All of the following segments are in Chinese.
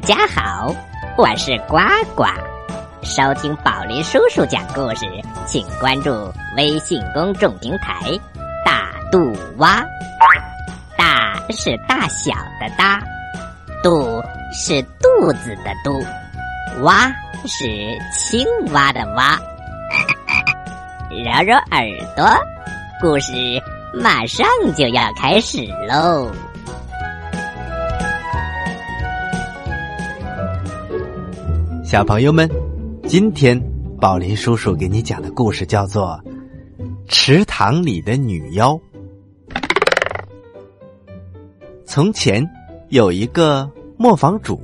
大家好，我是呱呱。收听宝林叔叔讲故事，请关注微信公众平台“大肚蛙”。大是大小的大，肚是肚子的肚，蛙是青蛙的蛙。揉揉耳朵，故事马上就要开始喽！小朋友们，今天宝林叔叔给你讲的故事叫做《池塘里的女妖》。从前有一个磨坊主，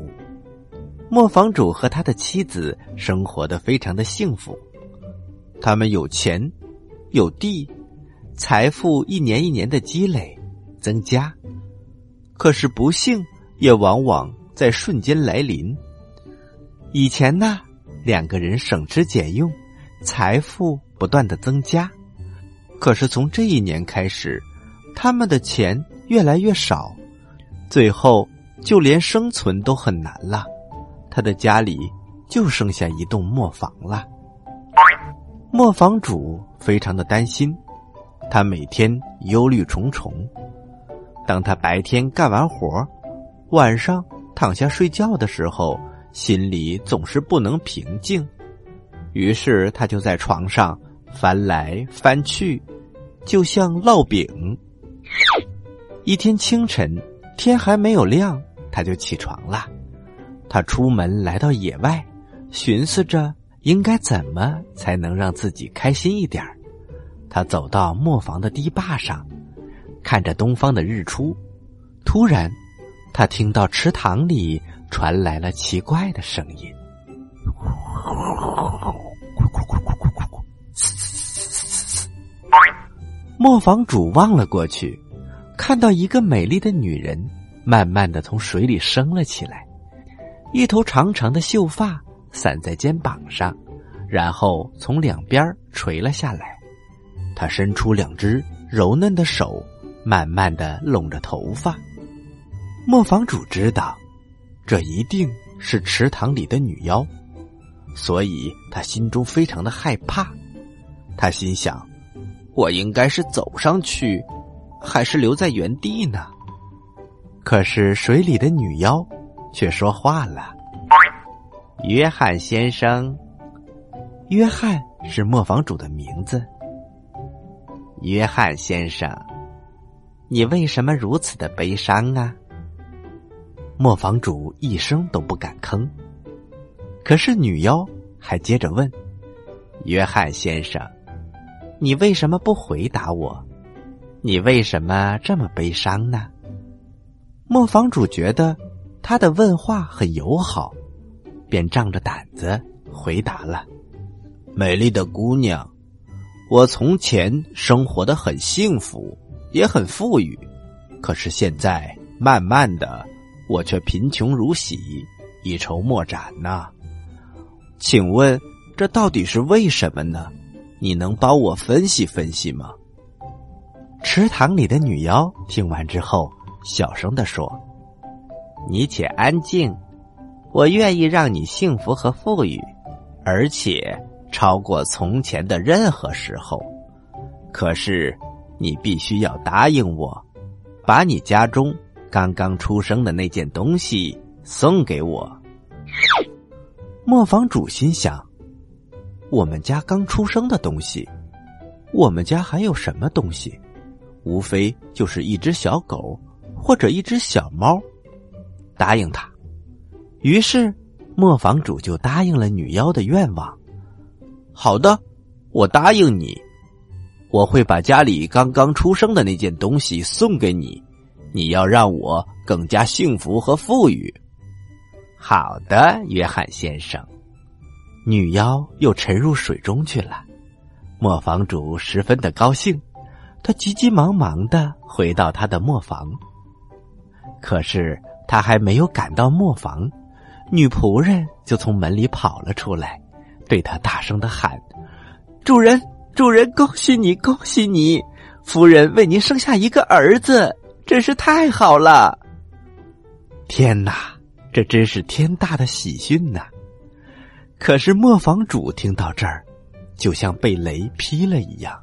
磨坊主和他的妻子生活的非常的幸福，他们有钱，有地，财富一年一年的积累增加，可是不幸也往往在瞬间来临。以前呢，两个人省吃俭用，财富不断的增加。可是从这一年开始，他们的钱越来越少，最后就连生存都很难了。他的家里就剩下一栋磨坊了。磨坊主非常的担心，他每天忧虑重重。当他白天干完活，晚上躺下睡觉的时候。心里总是不能平静，于是他就在床上翻来翻去，就像烙饼。一天清晨，天还没有亮，他就起床了。他出门来到野外，寻思着应该怎么才能让自己开心一点他走到磨坊的堤坝上，看着东方的日出，突然，他听到池塘里。传来了奇怪的声音，磨坊主望了过去，看到一个美丽的女人慢慢的从水里升了起来，一头长长的秀发散在肩膀上，然后从两边垂了下来。她伸出两只柔嫩的手，慢慢的拢着头发。磨坊主知道。这一定是池塘里的女妖，所以他心中非常的害怕。他心想：我应该是走上去，还是留在原地呢？可是水里的女妖却说话了：“约翰先生，约翰是磨坊主的名字。约翰先生，你为什么如此的悲伤啊？”磨坊主一声都不敢吭，可是女妖还接着问：“约翰先生，你为什么不回答我？你为什么这么悲伤呢？”磨坊主觉得他的问话很友好，便仗着胆子回答了：“美丽的姑娘，我从前生活的很幸福，也很富裕，可是现在慢慢的。”我却贫穷如洗，一筹莫展呐。请问这到底是为什么呢？你能帮我分析分析吗？池塘里的女妖听完之后，小声的说：“你且安静，我愿意让你幸福和富裕，而且超过从前的任何时候。可是你必须要答应我，把你家中……”刚刚出生的那件东西送给我。磨坊主心想：我们家刚出生的东西，我们家还有什么东西？无非就是一只小狗或者一只小猫。答应他。于是磨坊主就答应了女妖的愿望。好的，我答应你，我会把家里刚刚出生的那件东西送给你。你要让我更加幸福和富裕。好的，约翰先生。女妖又沉入水中去了。磨坊主十分的高兴，他急急忙忙的回到他的磨坊。可是他还没有赶到磨坊，女仆人就从门里跑了出来，对他大声的喊：“主人，主人，恭喜你，恭喜你！夫人为您生下一个儿子。”真是太好了！天哪，这真是天大的喜讯呐！可是磨坊主听到这儿，就像被雷劈了一样。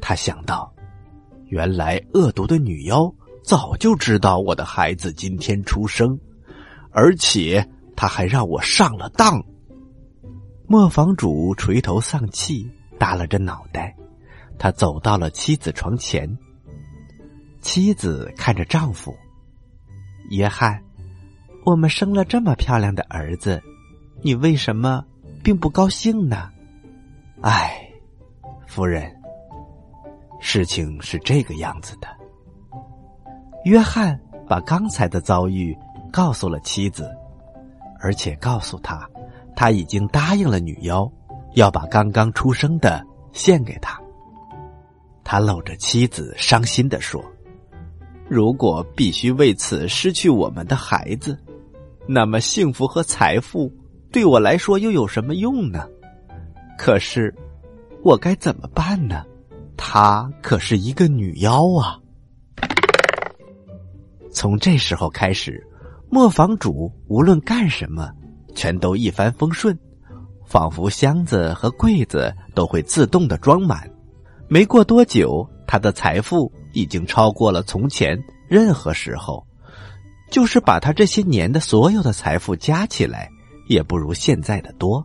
他想到，原来恶毒的女妖早就知道我的孩子今天出生，而且他还让我上了当。磨坊主垂头丧气，耷拉着脑袋，他走到了妻子床前。妻子看着丈夫，约翰，我们生了这么漂亮的儿子，你为什么并不高兴呢？唉，夫人，事情是这个样子的。约翰把刚才的遭遇告诉了妻子，而且告诉他。他已经答应了女妖，要把刚刚出生的献给她。他搂着妻子，伤心的说：“如果必须为此失去我们的孩子，那么幸福和财富对我来说又有什么用呢？可是，我该怎么办呢？她可是一个女妖啊！”从这时候开始，磨坊主无论干什么。全都一帆风顺，仿佛箱子和柜子都会自动的装满。没过多久，他的财富已经超过了从前任何时候。就是把他这些年的所有的财富加起来，也不如现在的多。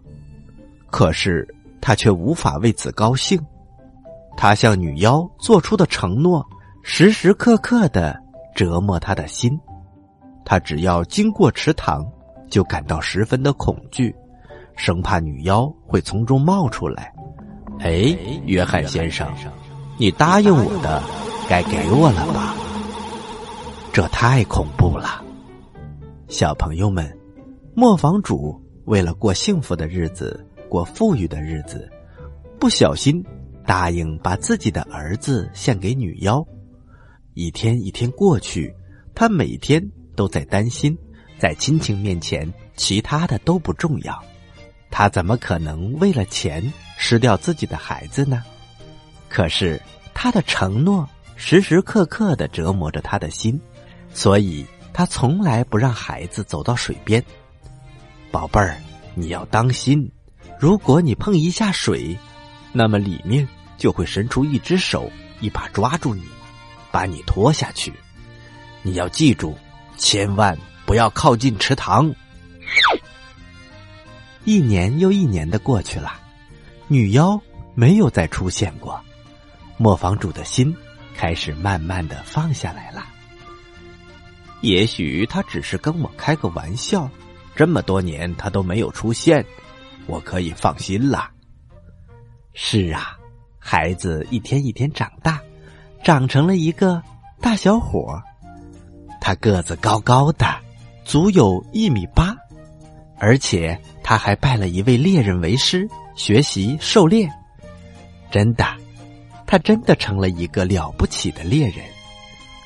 可是他却无法为此高兴。他向女妖做出的承诺，时时刻刻的折磨他的心。他只要经过池塘。就感到十分的恐惧，生怕女妖会从中冒出来。哎，约翰先生，你答应我的，该给我了吧？这太恐怖了，小朋友们，磨坊主为了过幸福的日子，过富裕的日子，不小心答应把自己的儿子献给女妖。一天一天过去，他每天都在担心。在亲情面前，其他的都不重要。他怎么可能为了钱失掉自己的孩子呢？可是他的承诺时时刻刻的折磨着他的心，所以他从来不让孩子走到水边。宝贝儿，你要当心，如果你碰一下水，那么里面就会伸出一只手，一把抓住你，把你拖下去。你要记住，千万。不要靠近池塘。一年又一年的过去了，女妖没有再出现过，磨坊主的心开始慢慢的放下来了。也许他只是跟我开个玩笑，这么多年他都没有出现，我可以放心了。是啊，孩子一天一天长大，长成了一个大小伙他个子高高的。足有一米八，而且他还拜了一位猎人为师，学习狩猎。真的，他真的成了一个了不起的猎人。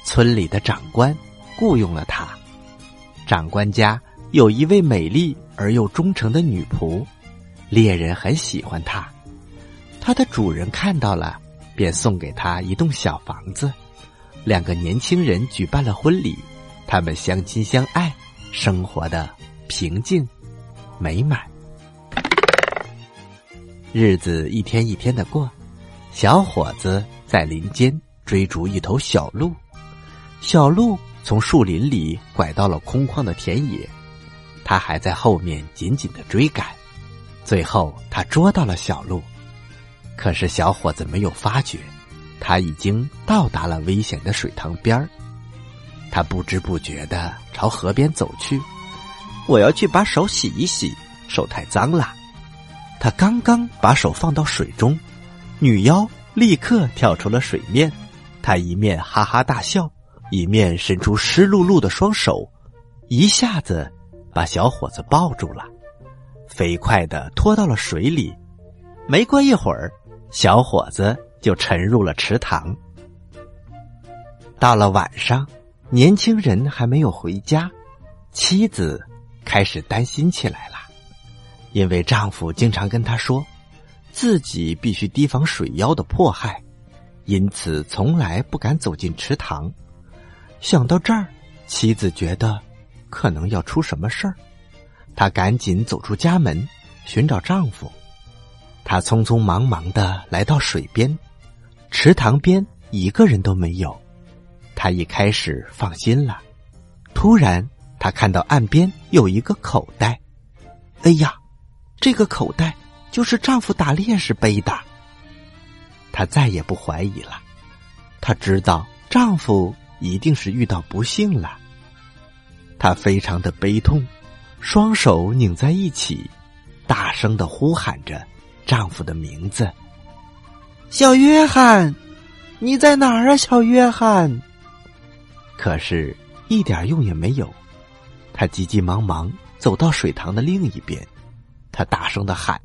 村里的长官雇佣了他。长官家有一位美丽而又忠诚的女仆，猎人很喜欢她。他的主人看到了，便送给他一栋小房子。两个年轻人举办了婚礼，他们相亲相爱。生活的平静美满，日子一天一天的过。小伙子在林间追逐一头小鹿，小鹿从树林里拐到了空旷的田野，他还在后面紧紧的追赶。最后，他捉到了小鹿，可是小伙子没有发觉，他已经到达了危险的水塘边儿。他不知不觉的朝河边走去，我要去把手洗一洗，手太脏了。他刚刚把手放到水中，女妖立刻跳出了水面。她一面哈哈大笑，一面伸出湿漉漉的双手，一下子把小伙子抱住了，飞快的拖到了水里。没过一会儿，小伙子就沉入了池塘。到了晚上。年轻人还没有回家，妻子开始担心起来了，因为丈夫经常跟她说，自己必须提防水妖的迫害，因此从来不敢走进池塘。想到这儿，妻子觉得可能要出什么事儿，她赶紧走出家门寻找丈夫。她匆匆忙忙的来到水边，池塘边一个人都没有。她一开始放心了，突然她看到岸边有一个口袋，哎呀，这个口袋就是丈夫打猎时背的。她再也不怀疑了，她知道丈夫。一定是遇到不幸了，她非常的悲痛，双手拧在一起，大声的呼喊着丈夫的名字：“小约翰，你在哪儿啊，小约翰？”可是，一点用也没有。他急急忙忙走到水塘的另一边，他大声的喊：“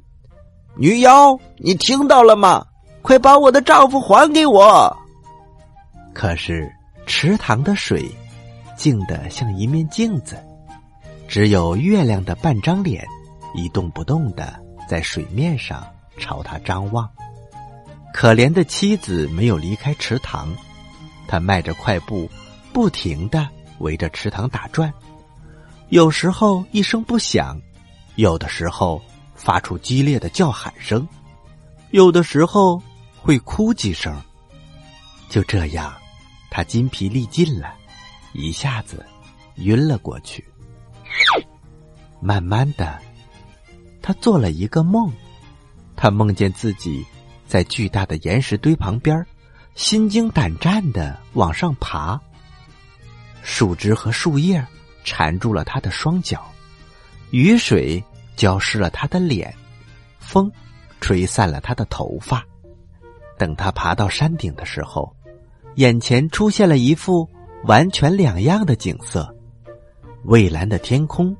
女妖，你听到了吗？快把我的丈夫还给我！”可是。池塘的水静得像一面镜子，只有月亮的半张脸一动不动的在水面上朝他张望。可怜的妻子没有离开池塘，他迈着快步，不停的围着池塘打转，有时候一声不响，有的时候发出激烈的叫喊声，有的时候会哭几声。就这样。他筋疲力尽了，一下子晕了过去。慢慢的，他做了一个梦，他梦见自己在巨大的岩石堆旁边，心惊胆战的往上爬。树枝和树叶缠住了他的双脚，雨水浇湿了他的脸，风吹散了他的头发。等他爬到山顶的时候。眼前出现了一幅完全两样的景色：蔚蓝的天空，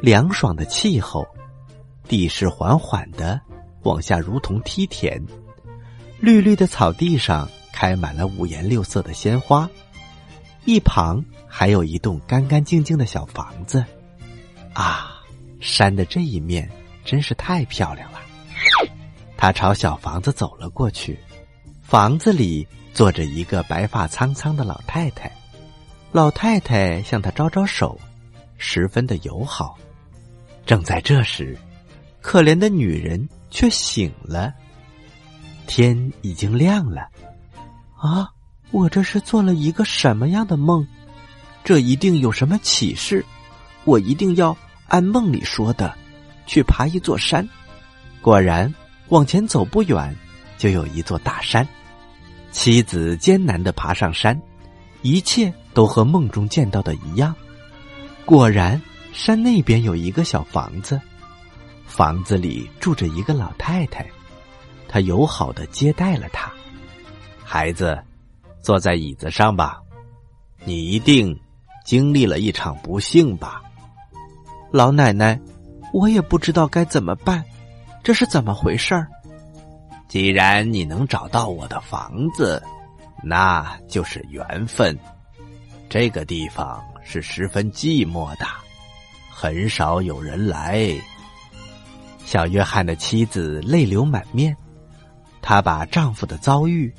凉爽的气候，地势缓缓的往下，如同梯田。绿绿的草地上开满了五颜六色的鲜花，一旁还有一栋干干净净的小房子。啊，山的这一面真是太漂亮了。他朝小房子走了过去，房子里。坐着一个白发苍苍的老太太，老太太向他招招手，十分的友好。正在这时，可怜的女人却醒了。天已经亮了，啊！我这是做了一个什么样的梦？这一定有什么启示，我一定要按梦里说的去爬一座山。果然，往前走不远，就有一座大山。妻子艰难的爬上山，一切都和梦中见到的一样。果然，山那边有一个小房子，房子里住着一个老太太，她友好的接待了他。孩子，坐在椅子上吧。你一定经历了一场不幸吧？老奶奶，我也不知道该怎么办，这是怎么回事儿？既然你能找到我的房子，那就是缘分。这个地方是十分寂寞的，很少有人来。小约翰的妻子泪流满面，她把丈夫的遭遇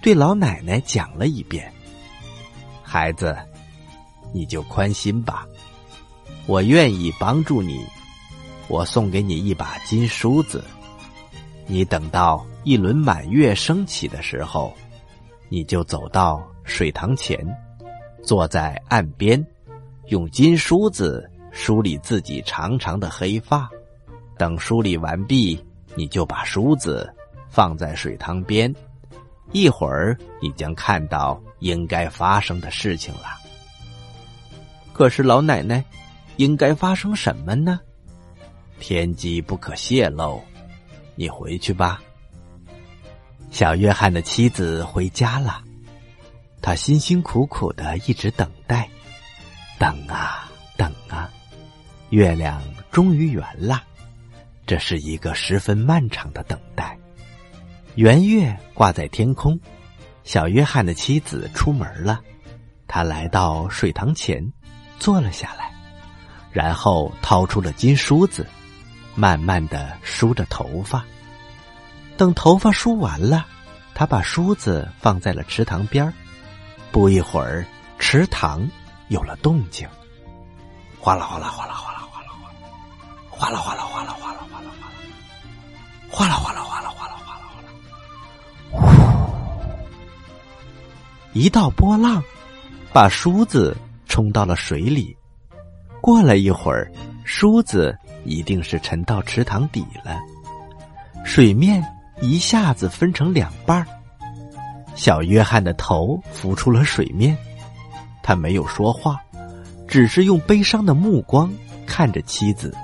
对老奶奶讲了一遍。孩子，你就宽心吧，我愿意帮助你。我送给你一把金梳子。你等到一轮满月升起的时候，你就走到水塘前，坐在岸边，用金梳子梳理自己长长的黑发。等梳理完毕，你就把梳子放在水塘边，一会儿你将看到应该发生的事情了。可是老奶奶，应该发生什么呢？天机不可泄露。你回去吧。小约翰的妻子回家了，他辛辛苦苦的一直等待，等啊等啊，月亮终于圆了。这是一个十分漫长的等待。圆月挂在天空，小约翰的妻子出门了。他来到水塘前，坐了下来，然后掏出了金梳子。慢慢的梳着头发，等头发梳完了，他把梳子放在了池塘边不一会儿，池塘有了动静，哗啦哗啦哗啦哗啦哗啦哗啦哗啦哗啦哗啦哗啦哗啦哗啦哗啦哗啦哗啦哗啦哗啦，呼！一道波浪把梳子冲到了水里。过了一会儿，梳子一定是沉到池塘底了，水面一下子分成两半小约翰的头浮出了水面，他没有说话，只是用悲伤的目光看着妻子。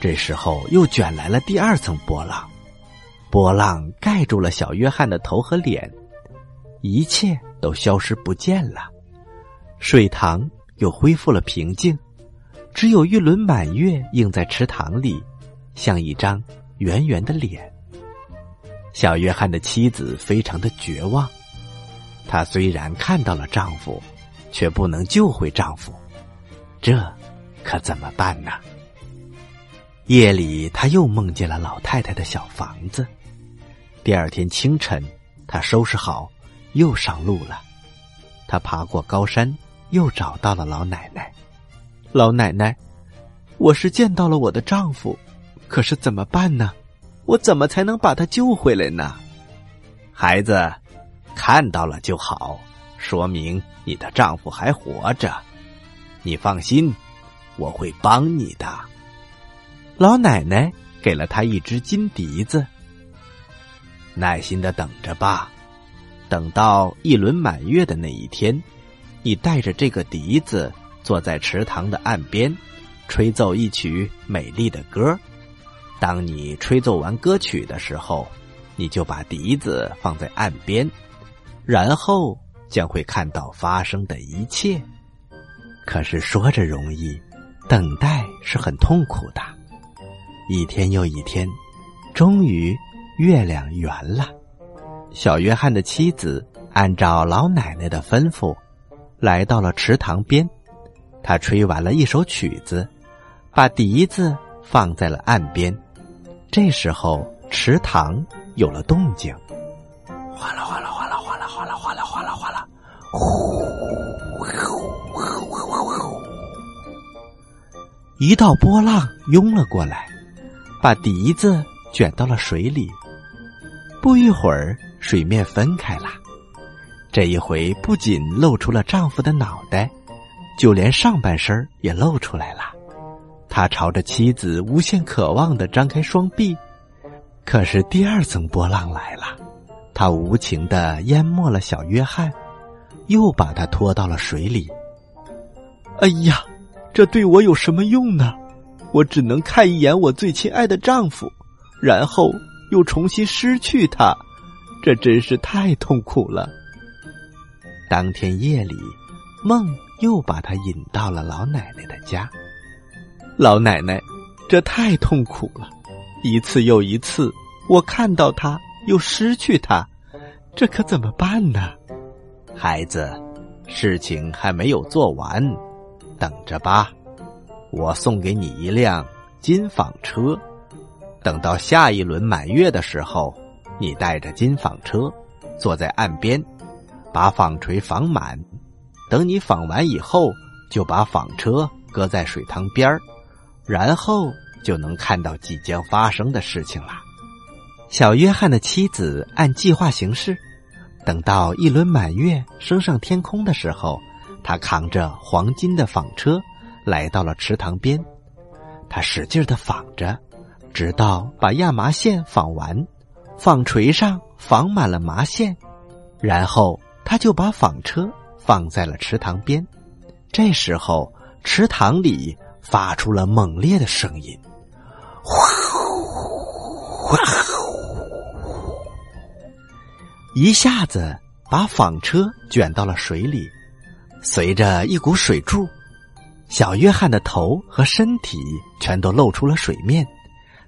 这时候又卷来了第二层波浪，波浪盖住了小约翰的头和脸，一切都消失不见了，水塘。又恢复了平静，只有一轮满月映在池塘里，像一张圆圆的脸。小约翰的妻子非常的绝望，她虽然看到了丈夫，却不能救回丈夫，这可怎么办呢？夜里，她又梦见了老太太的小房子。第二天清晨，她收拾好，又上路了。她爬过高山。又找到了老奶奶，老奶奶，我是见到了我的丈夫，可是怎么办呢？我怎么才能把他救回来呢？孩子，看到了就好，说明你的丈夫还活着。你放心，我会帮你的。老奶奶给了他一只金笛子，耐心的等着吧，等到一轮满月的那一天。你带着这个笛子，坐在池塘的岸边，吹奏一曲美丽的歌。当你吹奏完歌曲的时候，你就把笛子放在岸边，然后将会看到发生的一切。可是说着容易，等待是很痛苦的。一天又一天，终于月亮圆了。小约翰的妻子按照老奶奶的吩咐。来到了池塘边，他吹完了一首曲子，把笛子放在了岸边。这时候，池塘有了动静，哗啦哗啦哗啦哗啦哗啦哗啦哗啦哗啦，呼呼呼呼呼！一道波浪涌了过来，把笛子卷到了水里。不一会儿，水面分开了。这一回不仅露出了丈夫的脑袋，就连上半身也露出来了。他朝着妻子无限渴望的张开双臂，可是第二层波浪来了，他无情的淹没了小约翰，又把他拖到了水里。哎呀，这对我有什么用呢？我只能看一眼我最亲爱的丈夫，然后又重新失去他，这真是太痛苦了。当天夜里，梦又把他引到了老奶奶的家。老奶奶，这太痛苦了，一次又一次，我看到他又失去他，这可怎么办呢？孩子，事情还没有做完，等着吧。我送给你一辆金纺车，等到下一轮满月的时候，你带着金纺车，坐在岸边。把纺锤纺满，等你纺完以后，就把纺车搁在水塘边儿，然后就能看到即将发生的事情了。小约翰的妻子按计划行事，等到一轮满月升上天空的时候，他扛着黄金的纺车来到了池塘边，他使劲的纺着，直到把亚麻线纺完，纺锤上纺满了麻线，然后。他就把纺车放在了池塘边，这时候池塘里发出了猛烈的声音，呼呼，一下子把纺车卷到了水里。随着一股水柱，小约翰的头和身体全都露出了水面。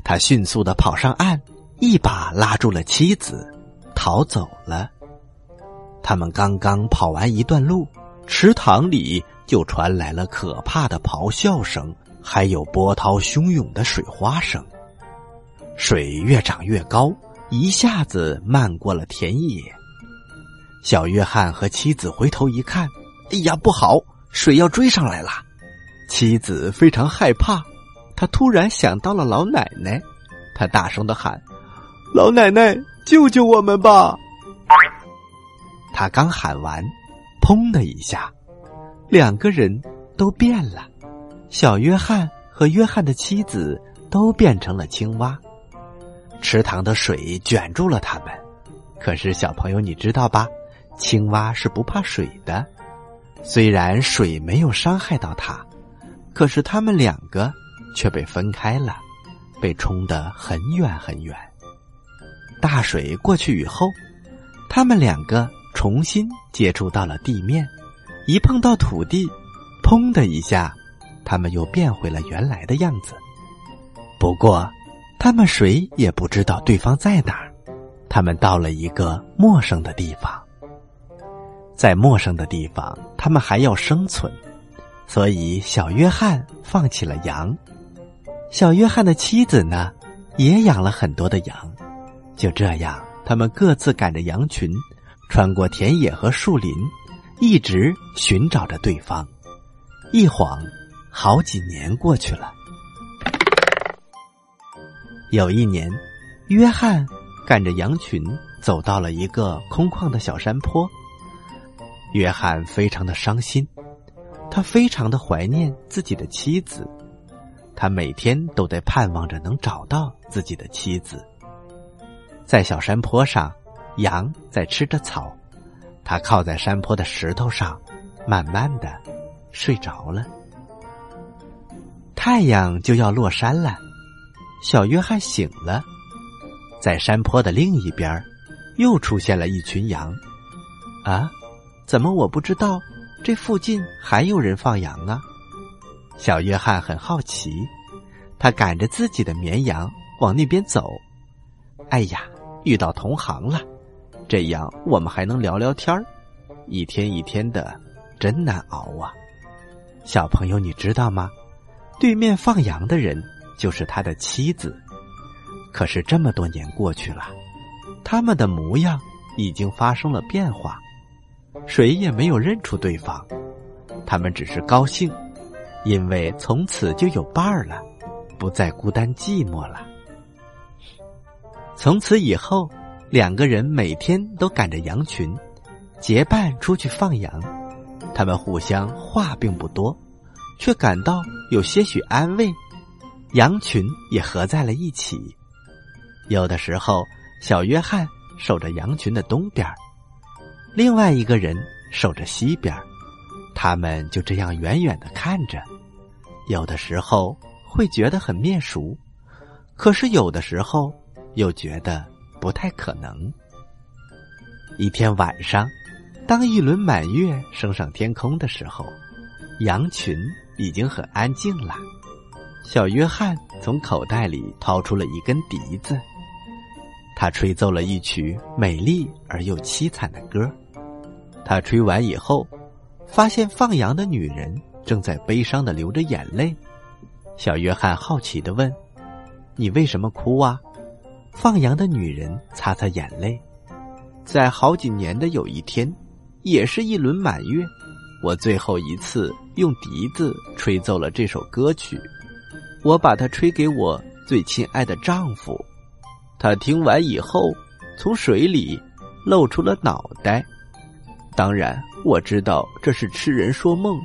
他迅速的跑上岸，一把拉住了妻子，逃走了。他们刚刚跑完一段路，池塘里就传来了可怕的咆哮声，还有波涛汹涌的水花声。水越涨越高，一下子漫过了田野。小约翰和妻子回头一看，哎呀，不好！水要追上来了。妻子非常害怕，他突然想到了老奶奶，他大声的喊：“老奶奶，救救我们吧！”他刚喊完，砰的一下，两个人都变了，小约翰和约翰的妻子都变成了青蛙。池塘的水卷住了他们，可是小朋友你知道吧？青蛙是不怕水的，虽然水没有伤害到它。可是他们两个却被分开了，被冲得很远很远。大水过去以后，他们两个重新接触到了地面，一碰到土地，砰的一下，他们又变回了原来的样子。不过，他们谁也不知道对方在哪儿。他们到了一个陌生的地方，在陌生的地方，他们还要生存。所以，小约翰放起了羊。小约翰的妻子呢，也养了很多的羊。就这样，他们各自赶着羊群，穿过田野和树林，一直寻找着对方。一晃，好几年过去了。有一年，约翰赶着羊群走到了一个空旷的小山坡。约翰非常的伤心。他非常的怀念自己的妻子，他每天都在盼望着能找到自己的妻子。在小山坡上，羊在吃着草，他靠在山坡的石头上，慢慢的睡着了。太阳就要落山了，小约翰醒了，在山坡的另一边，又出现了一群羊。啊，怎么我不知道？这附近还有人放羊啊！小约翰很好奇，他赶着自己的绵羊往那边走。哎呀，遇到同行了，这样我们还能聊聊天儿。一天一天的，真难熬啊！小朋友，你知道吗？对面放羊的人就是他的妻子。可是这么多年过去了，他们的模样已经发生了变化。谁也没有认出对方，他们只是高兴，因为从此就有伴儿了，不再孤单寂寞了。从此以后，两个人每天都赶着羊群，结伴出去放羊。他们互相话并不多，却感到有些许安慰。羊群也合在了一起。有的时候，小约翰守着羊群的东边。另外一个人守着西边，他们就这样远远的看着，有的时候会觉得很面熟，可是有的时候又觉得不太可能。一天晚上，当一轮满月升上天空的时候，羊群已经很安静了。小约翰从口袋里掏出了一根笛子，他吹奏了一曲美丽而又凄惨的歌。他吹完以后，发现放羊的女人正在悲伤的流着眼泪。小约翰好奇的问：“你为什么哭啊？”放羊的女人擦擦眼泪，在好几年的有一天，也是一轮满月，我最后一次用笛子吹奏了这首歌曲。我把它吹给我最亲爱的丈夫，他听完以后，从水里露出了脑袋。当然，我知道这是痴人说梦，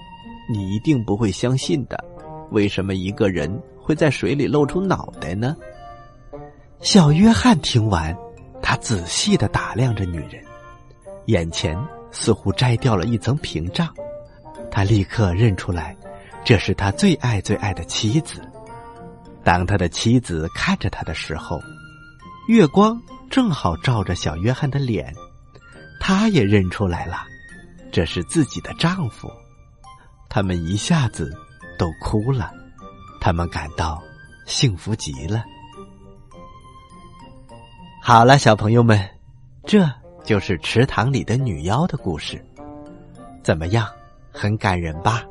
你一定不会相信的。为什么一个人会在水里露出脑袋呢？小约翰听完，他仔细的打量着女人，眼前似乎摘掉了一层屏障，他立刻认出来，这是他最爱最爱的妻子。当他的妻子看着他的时候，月光正好照着小约翰的脸。他也认出来了，这是自己的丈夫。他们一下子都哭了，他们感到幸福极了。好了，小朋友们，这就是池塘里的女妖的故事，怎么样？很感人吧。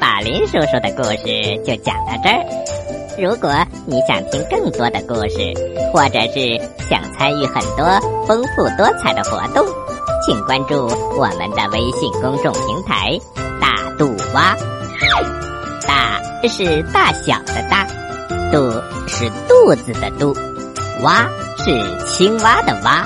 法林叔叔的故事就讲到这儿。如果你想听更多的故事，或者是想参与很多丰富多彩的活动，请关注我们的微信公众平台——大肚蛙。大是大小的大肚是肚子的肚蛙是青蛙的蛙。